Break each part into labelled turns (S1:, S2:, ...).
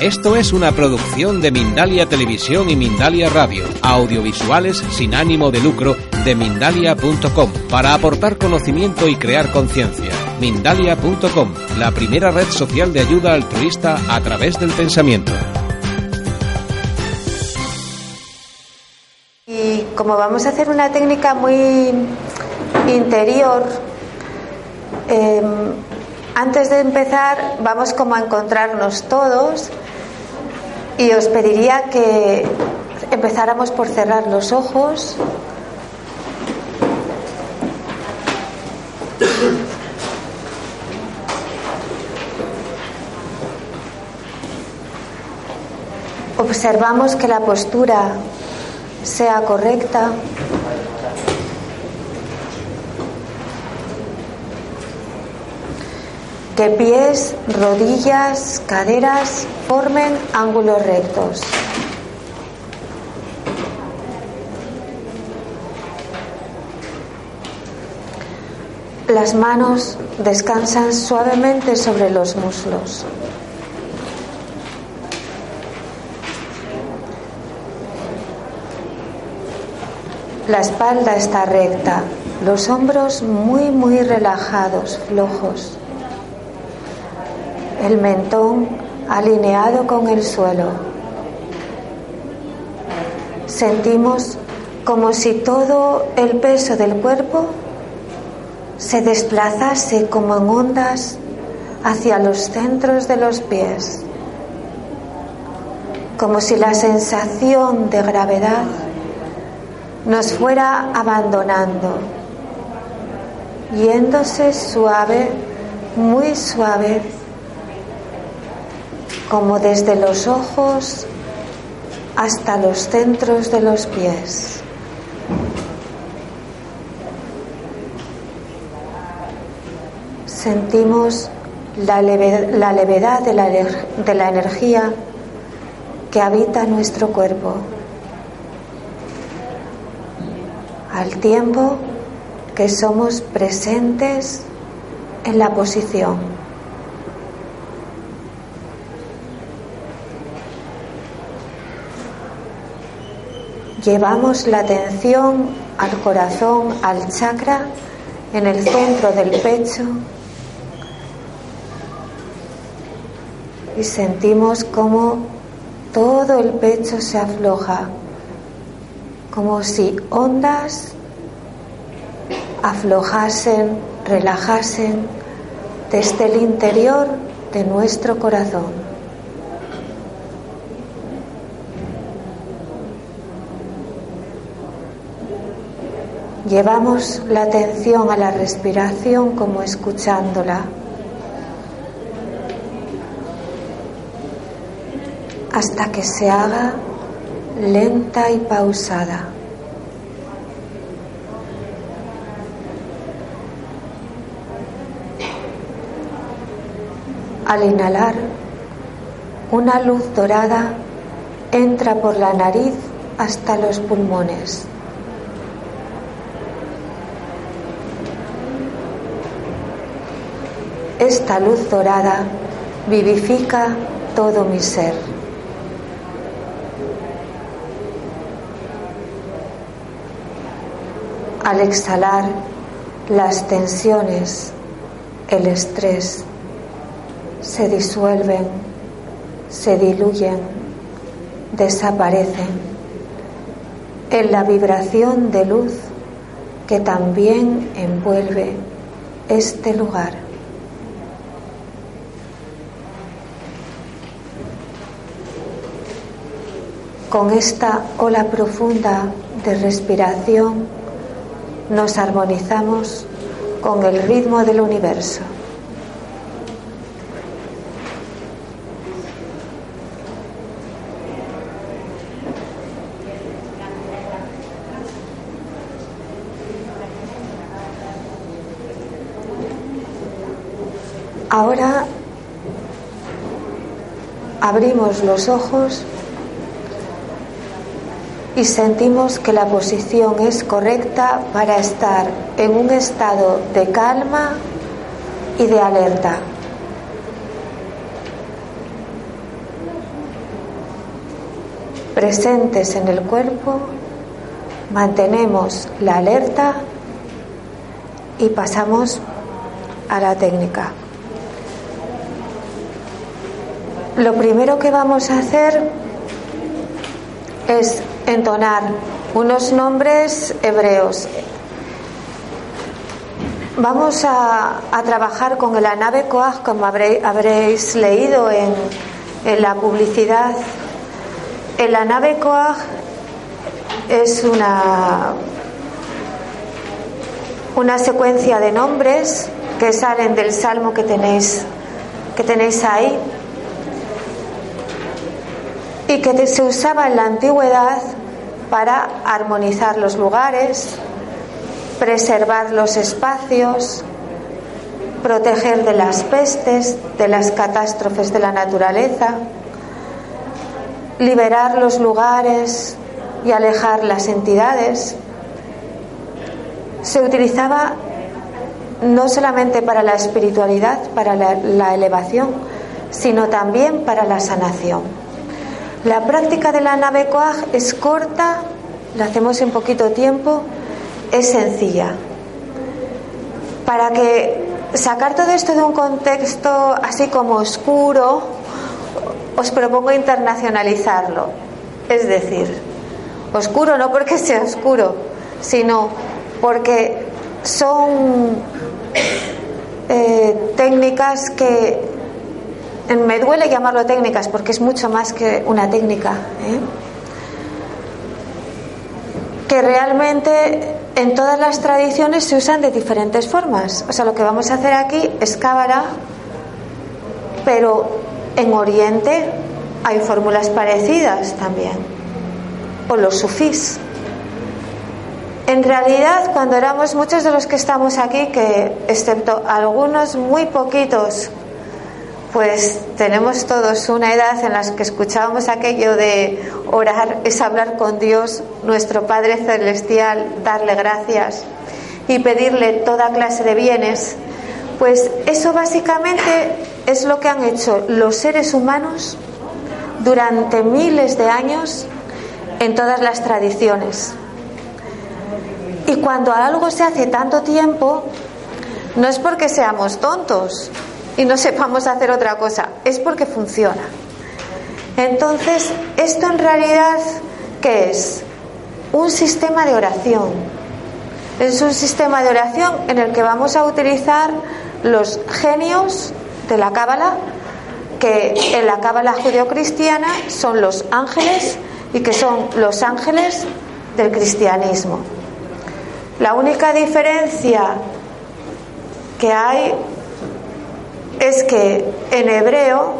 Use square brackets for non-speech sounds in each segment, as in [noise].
S1: Esto es una producción de Mindalia Televisión y Mindalia Radio, audiovisuales sin ánimo de lucro de mindalia.com, para aportar conocimiento y crear conciencia. Mindalia.com, la primera red social de ayuda altruista a través del pensamiento.
S2: Y como vamos a hacer una técnica muy interior, eh, antes de empezar vamos como a encontrarnos todos y os pediría que empezáramos por cerrar los ojos. Observamos que la postura sea correcta. Que pies, rodillas, caderas formen ángulos rectos. Las manos descansan suavemente sobre los muslos. La espalda está recta, los hombros muy muy relajados, flojos. El mentón alineado con el suelo. Sentimos como si todo el peso del cuerpo se desplazase como en ondas hacia los centros de los pies, como si la sensación de gravedad nos fuera abandonando, yéndose suave, muy suave, como desde los ojos hasta los centros de los pies. Sentimos la, levedad de la, de la energía que habita nuestro cuerpo. al tiempo que somos presentes en la posición. Llevamos la atención al corazón, al chakra, en el centro del pecho y sentimos como todo el pecho se afloja como si ondas aflojasen, relajasen desde el interior de nuestro corazón. Llevamos la atención a la respiración como escuchándola. hasta que se haga lenta y pausada. Al inhalar, una luz dorada entra por la nariz hasta los pulmones. Esta luz dorada vivifica todo mi ser. Al exhalar, las tensiones, el estrés se disuelven, se diluyen, desaparecen en la vibración de luz que también envuelve este lugar. Con esta ola profunda de respiración nos armonizamos con el ritmo del universo. Ahora abrimos los ojos y sentimos que la posición es correcta para estar en un estado de calma y de alerta. Presentes en el cuerpo, mantenemos la alerta y pasamos a la técnica. Lo primero que vamos a hacer es entonar unos nombres hebreos. Vamos a, trabajar con el Anabe Koach, como habréis leído en, en, la publicidad. El Anabe Koach es una, una secuencia de nombres que salen del salmo que tenéis, que tenéis ahí y que se usaba en la antigüedad para armonizar los lugares, preservar los espacios, proteger de las pestes, de las catástrofes de la naturaleza, liberar los lugares y alejar las entidades. Se utilizaba no solamente para la espiritualidad, para la, elevación, sino también para la sanación. La práctica de la nave Coag es corta, la hacemos en poquito tiempo, es sencilla. Para que sacar todo esto de un contexto así como oscuro, os propongo internacionalizarlo. Es decir, oscuro no porque sea oscuro, sino porque son eh, técnicas que me duele llamarlo técnicas porque es mucho más que una técnica. ¿eh? que realmente en todas las tradiciones se usan de diferentes formas. O sea, lo que vamos a hacer aquí es cábala, pero en Oriente hay fórmulas parecidas también, o los sufís. En realidad, cuando éramos muchos de los que estamos aquí, que excepto algunos muy poquitos, pues tenemos todos una edad en la que escuchábamos aquello de orar es hablar con Dios, nuestro Padre Celestial, darle gracias y pedirle toda clase de bienes, pues eso básicamente es lo que han hecho los seres humanos durante miles de años en todas las tradiciones. Y cuando algo se hace tanto tiempo, no es porque seamos tontos y no sepamos hacer otra cosa, es porque funciona. Entonces, esto en realidad, ¿qué es? Un sistema de oración. Es un sistema de oración en el que vamos a utilizar los genios de la Cábala, que en la Cábala judeocristiana son los ángeles y que son los ángeles del cristianismo. La única diferencia que hay es que en hebreo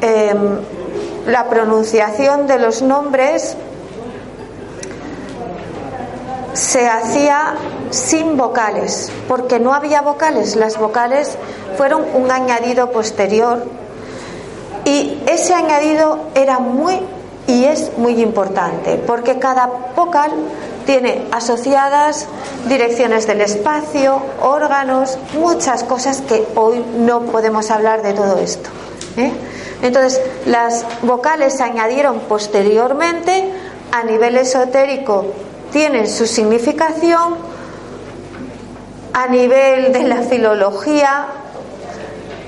S2: em, la pronunciación de los nombres se hacía sin vocales, porque no había vocales, las vocales fueron un añadido posterior y ese añadido era muy y es muy importante, porque cada vocal tiene asociadas direcciones del espacio, órganos, muchas cosas que hoy no podemos hablar de todo esto. ¿eh? Entonces, las vocales se añadieron posteriormente, a nivel esotérico tienen su significación, a nivel de la filología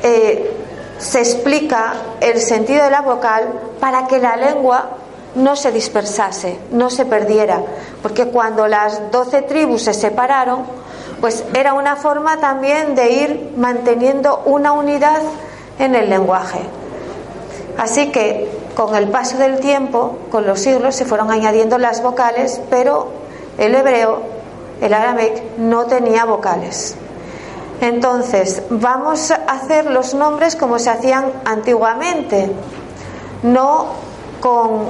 S2: eh, se explica el sentido de la vocal para que la lengua no se dispersase, no se perdiera, porque cuando las doce tribus se separaron, pues era una forma también de ir manteniendo una unidad en el lenguaje. Así que con el paso del tiempo, con los siglos, se fueron añadiendo las vocales, pero el hebreo, el arameic, no tenía vocales. Entonces, vamos a hacer los nombres como se hacían antiguamente, no con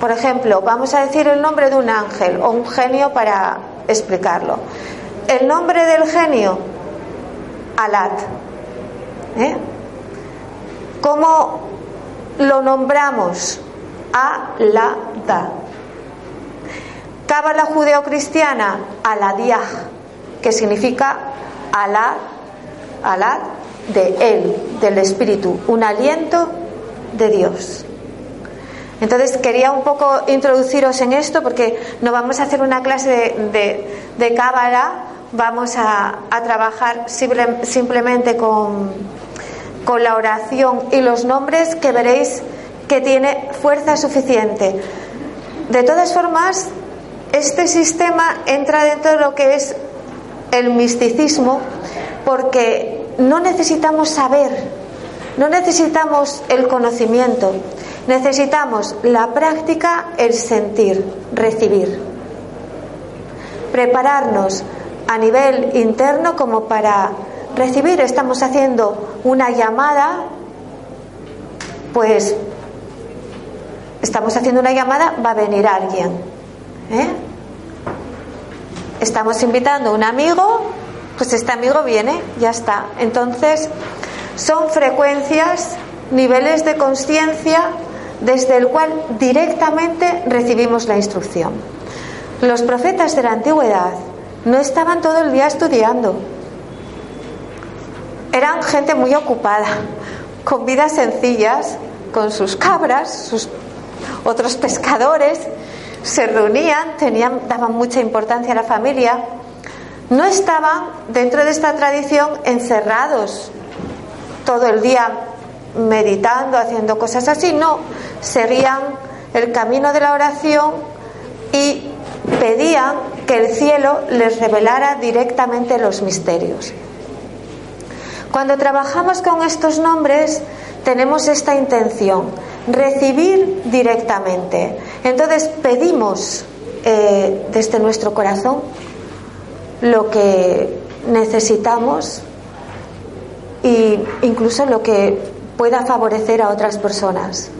S2: por ejemplo, vamos a decir el nombre de un ángel o un genio para explicarlo. El nombre del genio, Alat. ¿eh? ¿Cómo lo nombramos? Alada. Cábala judeocristiana, Aladiah, que significa Alad, Alad de Él, del Espíritu, un aliento de Dios. Entonces quería un poco introduciros en esto porque no vamos a hacer una clase de, cábala, vamos a, trabajar simplemente con la oración y los nombres que veréis que tiene fuerza suficiente. De todas formas, este sistema entra dentro de lo que es el misticismo porque no necesitamos saber, no necesitamos el conocimiento, necesitamos la práctica, el sentir, recibir. Prepararnos a nivel interno como para recibir. Estamos haciendo una llamada, pues estamos haciendo una llamada, va a venir alguien. ¿eh? Estamos invitando a un amigo, pues este amigo viene, ya está. Entonces, son frecuencias, niveles de conciencia desde el cual directamente recibimos la instrucción. Los profetas de la antigüedad no estaban todo el día estudiando. Eran gente muy ocupada, con vidas sencillas, con sus cabras, sus otros pescadores, se reunían, tenían, daban mucha importancia a la familia. No estaban dentro de esta tradición encerrados todo el día meditando, haciendo cosas así, no, seguían el camino de la oración y pedían que el cielo les revelara directamente los misterios. Cuando trabajamos con estos nombres tenemos esta intención, recibir directamente. Entonces pedimos eh, desde nuestro corazón lo que necesitamos e incluso lo que pueda favorecer a otras personas.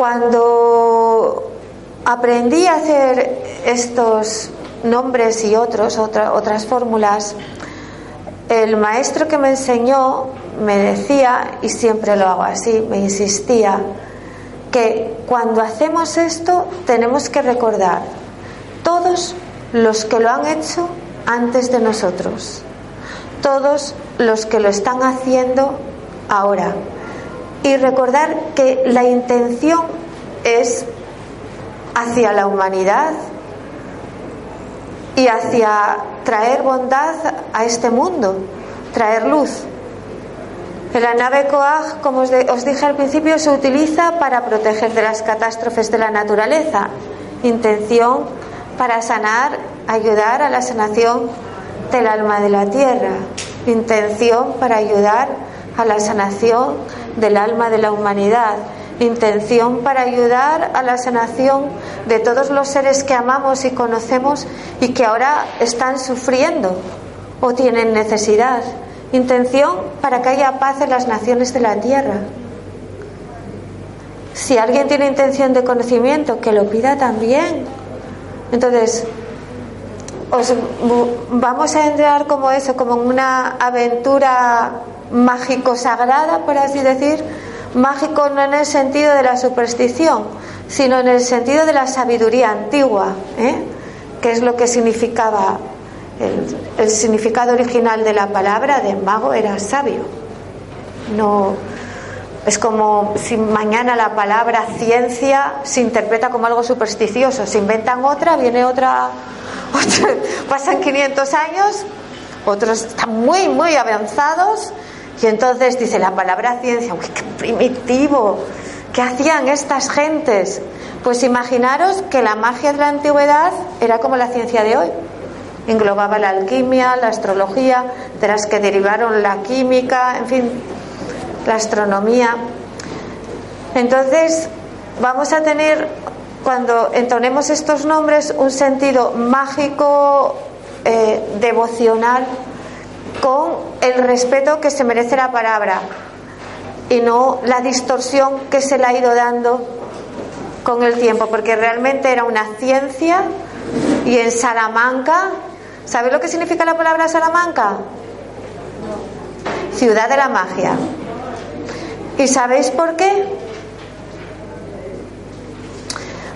S2: Cuando aprendí a hacer estos nombres y otros, otras fórmulas, el maestro que me enseñó me decía, y siempre lo hago así, me insistía, que cuando hacemos esto tenemos que recordar todos los que lo han hecho antes de nosotros, todos los que lo están haciendo ahora, y recordar que la intención es hacia la humanidad y hacia traer bondad a este mundo, traer luz. La nave Coag, como os, dije al principio, se utiliza para proteger de las catástrofes de la naturaleza. Intención para sanar, ayudar a la sanación del alma de la tierra. Intención para ayudar a la sanación del alma de la humanidad. Intención para ayudar a la sanación de todos los seres que amamos y conocemos y que ahora están sufriendo o tienen necesidad Intención para que haya paz en las naciones de la tierra. Si alguien tiene intención de conocimiento, que lo pida también. Entonces, os vamos a entrar como eso, como en una aventura mágico-sagrada, por así decir. Mágico no en el sentido de la superstición, sino en el sentido de la sabiduría antigua, ¿eh? que es lo que significaba el, significado original de la palabra de mago era sabio. No es como si mañana la palabra ciencia se interpreta como algo supersticioso, se inventan otra, viene otra, [laughs] pasan 500 años, otros están muy, muy avanzados y entonces dice la palabra ciencia, uy, qué primitivo, ¿qué hacían estas gentes? Pues imaginaros que la magia de la antigüedad era como la ciencia de hoy englobaba la alquimia, la astrología, de las que derivaron la química, en fin, la astronomía. Entonces, vamos a tener, cuando entonemos estos nombres, un sentido mágico, eh, devocional, con el respeto que se merece la palabra y no la distorsión que se le ha ido dando con el tiempo, porque realmente era una ciencia y en Salamanca ¿Sabes lo que significa la palabra Salamanca? ciudad de la magia. ¿Y sabéis por qué?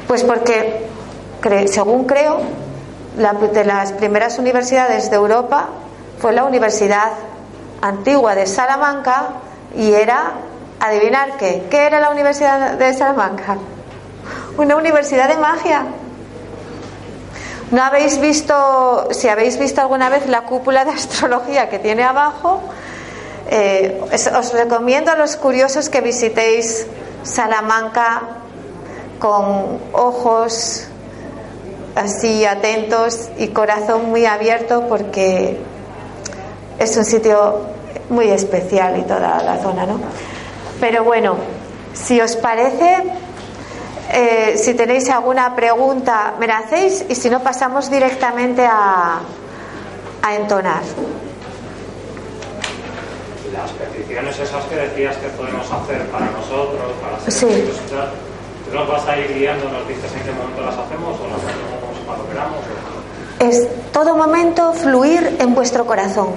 S2: Pues porque, según creo, de las primeras universidades de Europa fue la Universidad Antigua de Salamanca y era, adivinar qué, ¿qué era la Universidad de Salamanca? Una universidad de magia. ¿No habéis visto, si habéis visto alguna vez la cúpula de astrología que tiene abajo? Eh, os recomiendo a los curiosos que visitéis Salamanca con ojos así atentos y corazón muy abierto porque es un sitio muy especial y toda la zona, ¿no? Pero bueno, si os parece, eh, si tenéis alguna pregunta, me la hacéis y si no, pasamos directamente a, a entonar.
S3: Las peticiones esas que decías que podemos hacer para nosotros, para hacer
S2: sí.
S3: ¿tú nos vas a ir guiando, nos dices en qué momento las hacemos o las hacemos cuando queramos?
S2: Es todo momento fluir en vuestro corazón.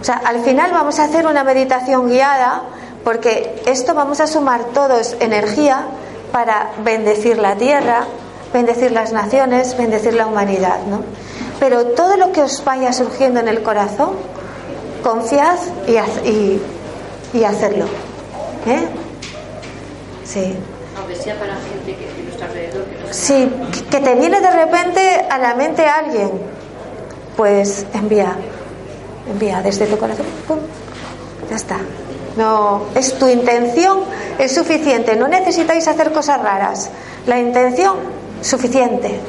S2: O sea, al final vamos a hacer una meditación guiada porque esto vamos a sumar todos energía para bendecir la tierra, bendecir las naciones, bendecir la humanidad, ¿no? Pero todo lo que os vaya surgiendo en el corazón, confiad y, y, hacerlo. ¿eh? Sí.
S4: Aunque sea para gente que, está alrededor.
S2: sí, que te viene de repente a la mente alguien, pues envía, envía desde tu corazón, ya está. No, es tu intención, es suficiente. No necesitáis hacer cosas raras. La intención, suficiente.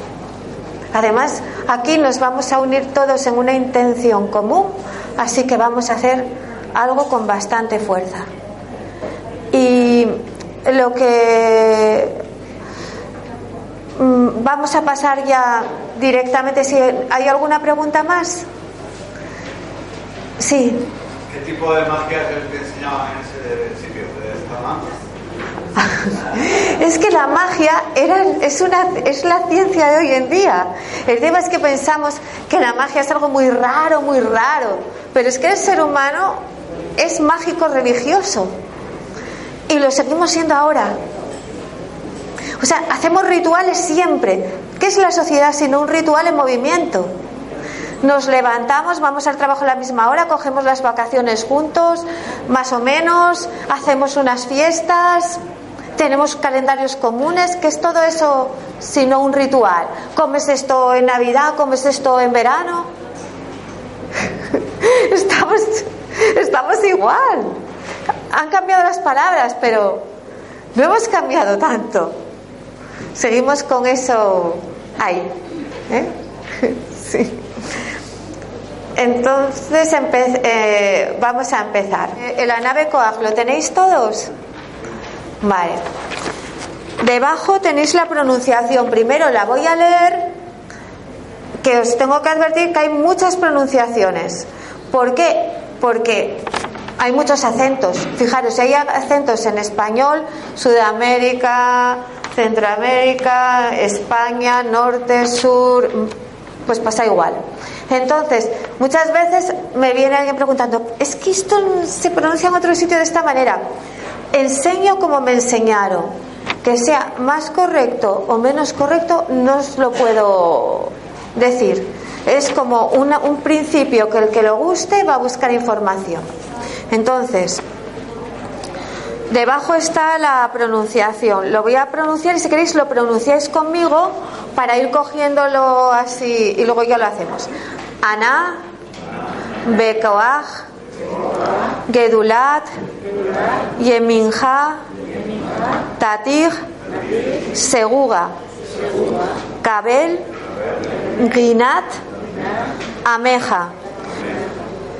S2: Además, aquí nos vamos a unir todos en una intención común, así que vamos a hacer algo con bastante fuerza. Y lo que mm, vamos a pasar ya directamente, si hay alguna pregunta más. Sí.
S5: ¿Qué tipo de magia es el que enseñaban en ese sitio de [laughs]
S2: es que la magia era, es, una, es la ciencia de hoy en día. El tema es que pensamos que la magia es algo muy raro, muy raro. Pero es que el ser humano es mágico religioso. Y lo seguimos siendo ahora. O sea, hacemos rituales siempre. ¿Qué es la sociedad sino un ritual en movimiento? Nos levantamos, vamos al trabajo a la misma hora, cogemos las vacaciones juntos, más o menos, hacemos unas fiestas, tenemos calendarios comunes, ¿qué es todo eso sino un ritual? ¿Comes esto en Navidad? ¿Comes esto en verano? [laughs] estamos, estamos igual. Han cambiado las palabras, pero no hemos cambiado tanto. Seguimos con eso ahí. ¿eh? [laughs] sí. Entonces eh, vamos a empezar. En la nave Coag, ¿lo tenéis todos? Vale. Debajo tenéis la pronunciación. Primero la voy a leer, que os tengo que advertir que hay muchas pronunciaciones. ¿Por qué? Porque hay muchos acentos. Fijaros, hay acentos en español, Sudamérica, Centroamérica, España, norte, sur, pues pasa igual. Entonces, muchas veces me viene alguien preguntando, ¿es que esto se pronuncia en otro sitio de esta manera? Enseño como me enseñaron. Que sea más correcto o menos correcto, no os lo puedo decir. Es como un principio que el que lo guste va a buscar información. Entonces, debajo está la pronunciación. Lo voy a pronunciar y si queréis lo pronunciáis conmigo para ir cogiéndolo así y luego ya lo hacemos. Ana, Bekoach, Gedulat, Yeminja, Tatir, Seguga, Kabel, Ginat, Ameja,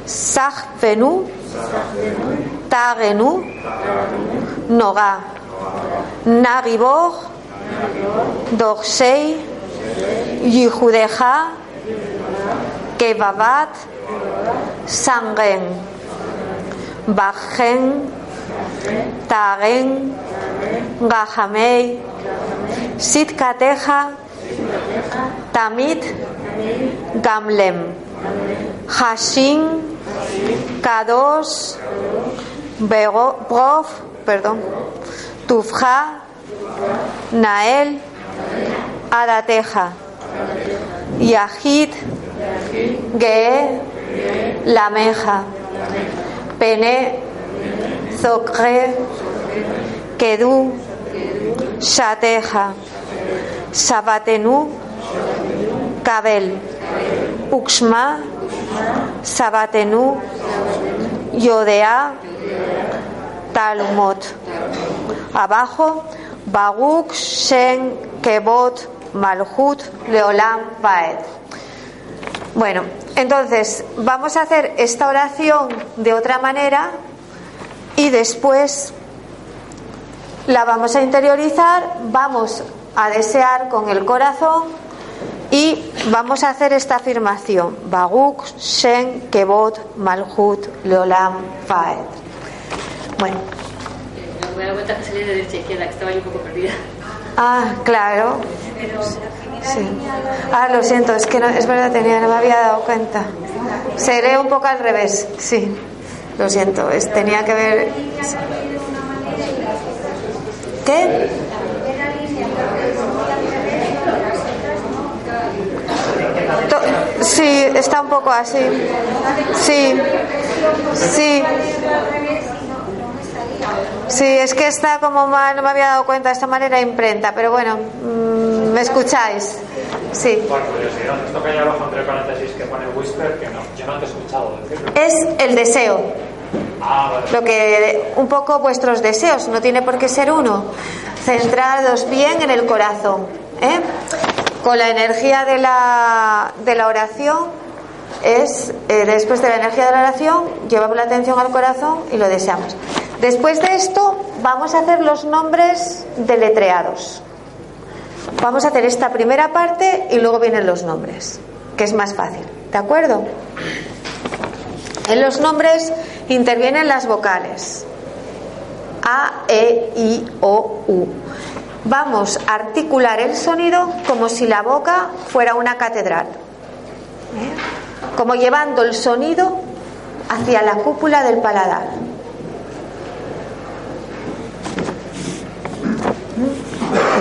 S2: Sachvenu, Tagenu, Noga, Nagibor, Dorsei, Yihudeja, Kebabat, Sangen, Bajen, Taren, Gahamei, Sitkateja, Tamit, Gamlem, Hashin, Kados, Brof, perdón, Tufja, Nael, Adateja, Yahid, Ge, Lameja, Pene, Zokre, Kedu, Shateja, Sabatenu, Kabel, Uxma, Sabatenu, Yodea, Talmot. Abajo, Baguk, Shen, Kebot, Malhut, Leolam, Baed. Bueno, entonces vamos a hacer esta oración de otra manera y después la vamos a interiorizar, vamos a desear con el corazón y vamos a hacer esta afirmación. Baguk, Shen, Kebot, Malhut, Leolam, Faed. Bueno.
S4: Me doy cuenta que salí de derecha a izquierda, que estaba yo un poco perdida.
S2: Ah, claro. Sí. Ah, lo siento, es que no, es verdad, tenía, no me había dado cuenta. Seré un poco al revés, sí. Lo siento, es, tenía que ver. ¿Qué? Sí, está un poco así. Sí, sí. Sí, es que está como mal, no me había dado cuenta de esta manera imprenta, pero bueno, mm, ¿me escucháis? Sí.
S3: Por curiosidad, esto que hay abajo entre paréntesis que pone whisper, que no, yo no te he escuchado decirlo.
S2: Es el deseo,
S3: Ah, vale.
S2: lo que un poco vuestros deseos, no tiene por qué ser uno. Centrados bien en el corazón, ¿eh? Con la energía de la, de la oración es eh, después de la energía de la oración llevamos la atención al corazón y lo deseamos. Después de esto vamos a hacer los nombres deletreados. Vamos a hacer esta primera parte y luego vienen los nombres, que es más fácil. ¿De acuerdo? En los nombres intervienen las vocales. A, E, I, O, U. Vamos a articular el sonido como si la boca fuera una catedral. ¿Eh? Como llevando el sonido hacia la cúpula del paladar.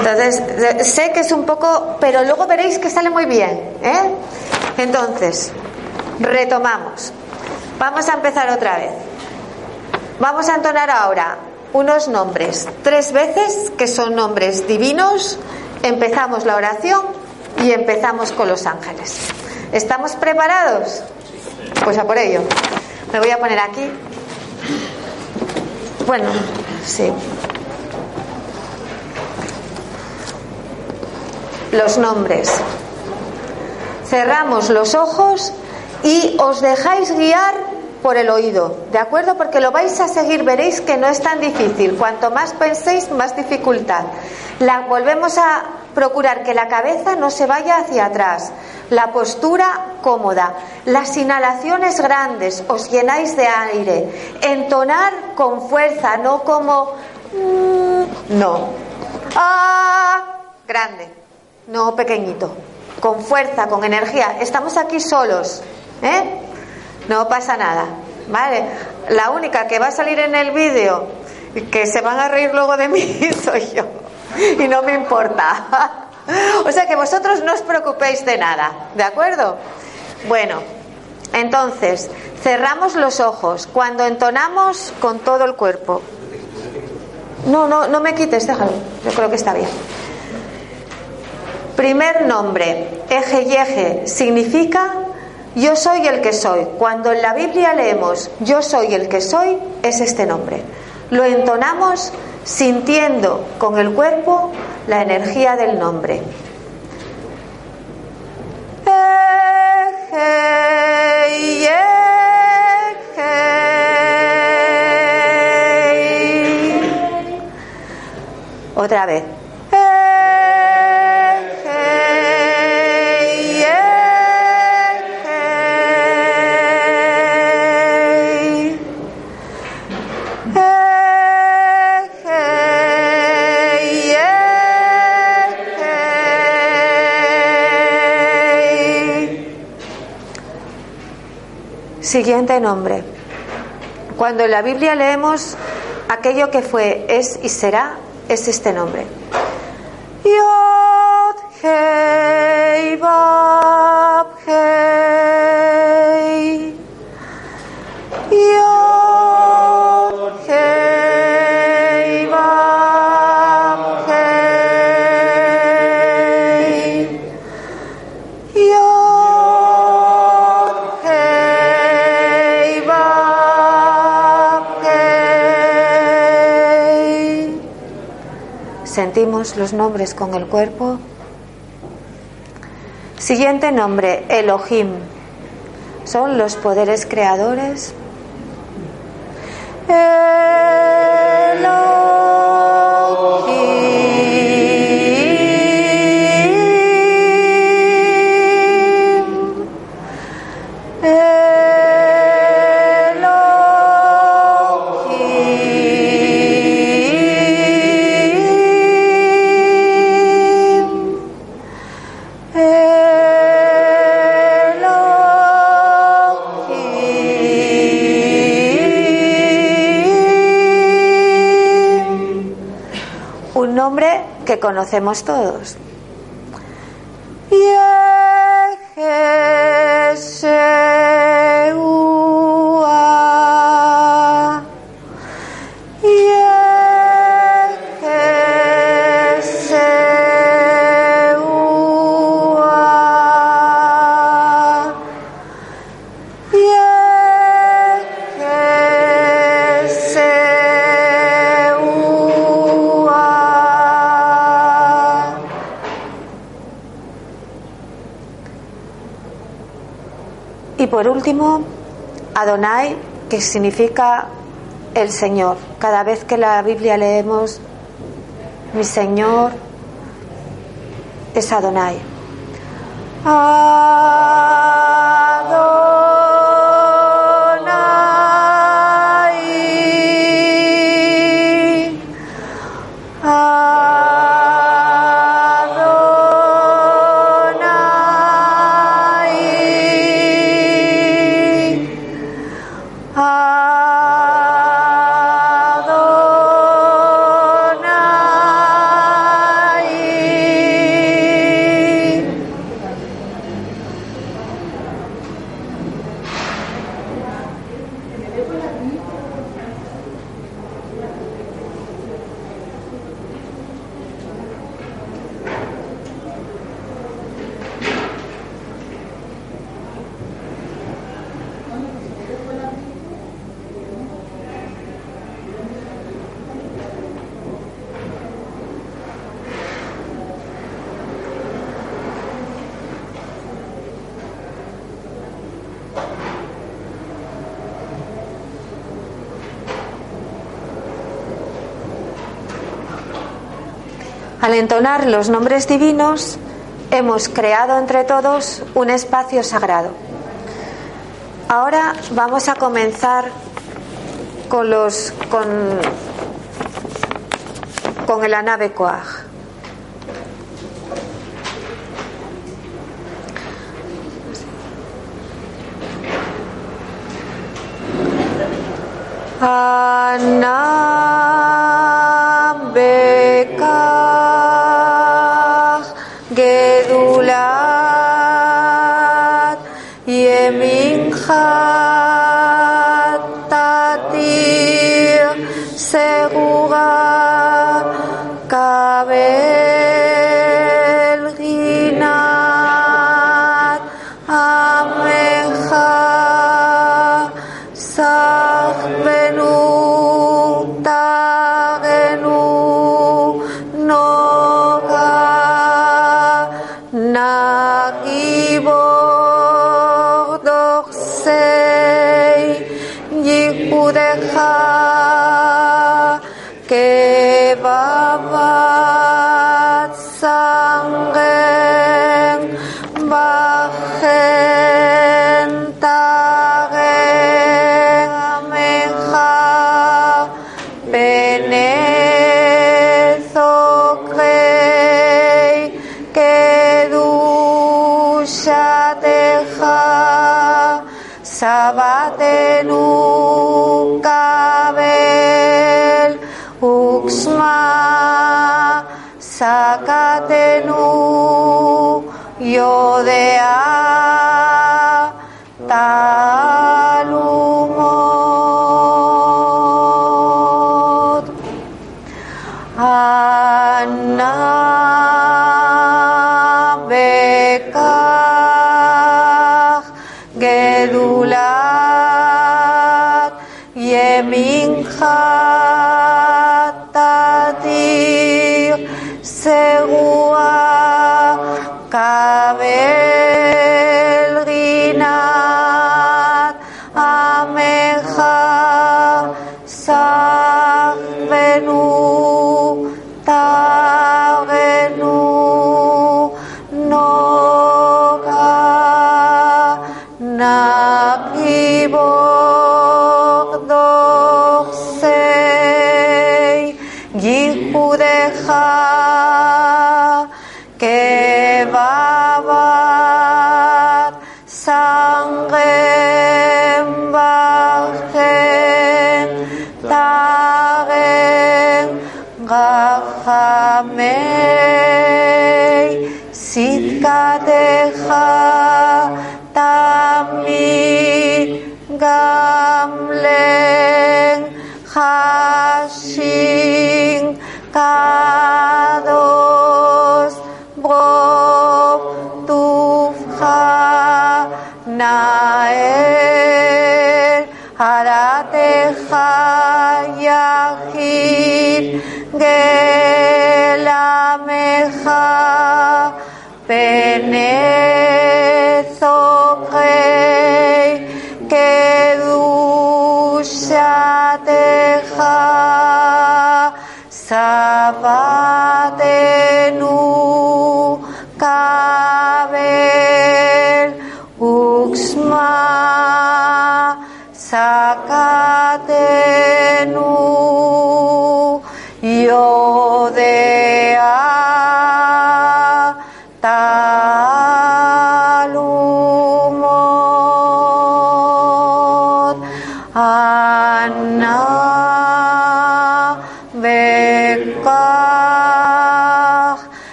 S2: Entonces, eh, sé que es un poco, pero luego veréis que sale muy bien. ¿eh? Entonces, retomamos. Vamos a empezar otra vez. Vamos a entonar ahora unos nombres tres veces que son nombres divinos. Empezamos la oración y empezamos con los ángeles. ¿Estamos preparados? Pues a por ello. Me voy a poner aquí. Bueno, sí. Los nombres. Cerramos los ojos y os dejáis guiar por el oído, ¿de acuerdo? Porque lo vais a seguir, veréis que no es tan difícil. Cuanto más penséis, más dificultad. La, volvemos a procurar que la cabeza no se vaya hacia atrás. La postura cómoda. Las inhalaciones grandes, os llenáis de aire. Entonar con fuerza, no como... mm, no. Ah, grande, no pequeñito. Con fuerza, con energía. Estamos aquí solos. ¿Eh? No pasa nada, ¿vale? La única que va a salir en el vídeo y que se van a reír luego de mí [laughs] soy yo. Y no me importa. [laughs] O sea que vosotros no os preocupéis de nada, ¿de acuerdo? Bueno, entonces, cerramos los ojos cuando entonamos con todo el cuerpo. No, no, no me quites, déjalo. Yo creo que está bien. Primer nombre, eje y eje, significa yo soy el que soy. Cuando en la Biblia leemos yo soy el que soy, es este nombre. Lo entonamos sintiendo con el cuerpo la energía del nombre. Otra vez. Siguiente nombre. Cuando en la Biblia leemos aquello que fue, es y será, es este nombre. Yod, Hei. Sentimos los nombres con el cuerpo. Siguiente nombre, Elohim. Son los poderes creadores. Elohim. Conocemos todos. Por último, Adonai, que significa el Señor. Cada vez que la Biblia leemos, mi Señor es. Adonai. Entonar los nombres divinos, hemos creado entre todos un espacio sagrado. Ahora vamos a comenzar con los con, con el Anabe Lord.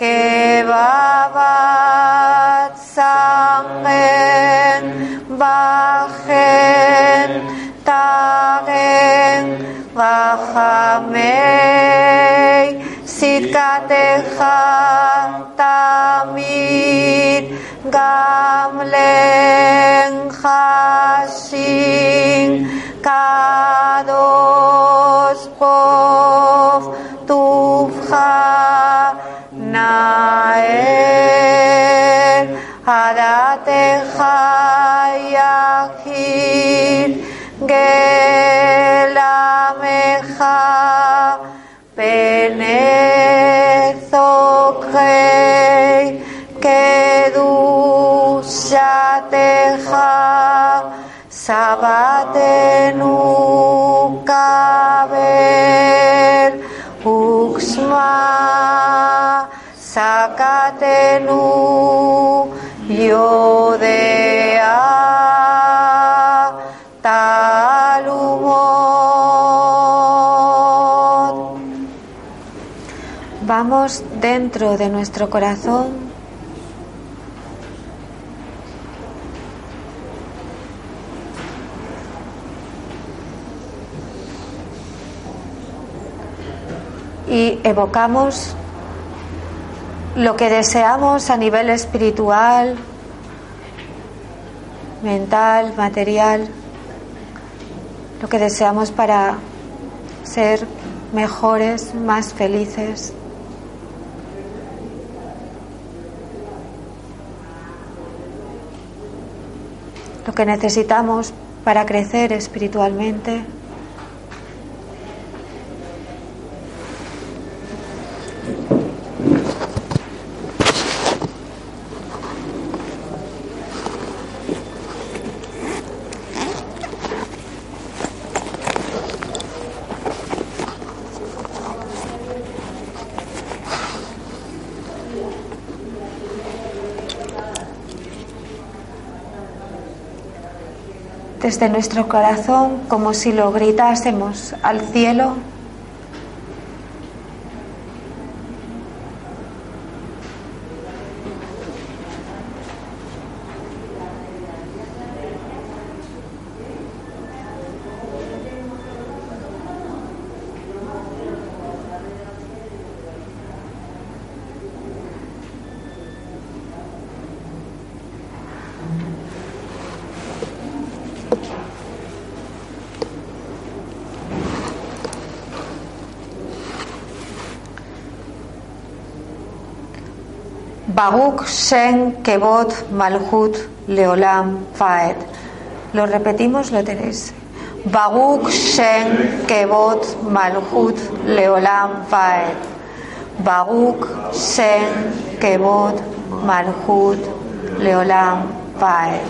S2: okay vamos dentro de nuestro corazón y evocamos lo que deseamos a nivel espiritual, mental, material, lo que deseamos para ser mejores, más felices. Lo que necesitamos para crecer espiritualmente. Desde nuestro corazón como si lo gritásemos al cielo. Baruch Shen Kevot Malhut Leolam Faed. Lo repetimos, lo tenéis. Baruch Shen Kevot Malhut Leolam Faed. Baruch Shen Kevot Malhut Leolam Faed.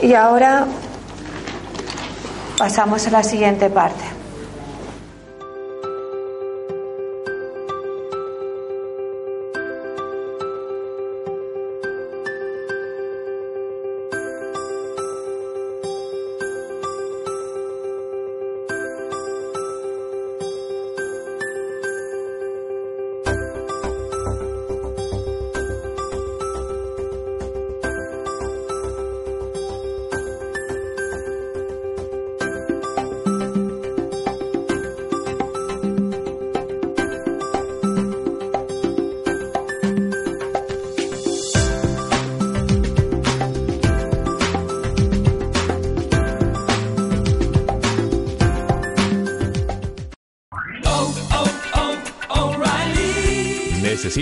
S2: Y ahora pasamos a la siguiente parte.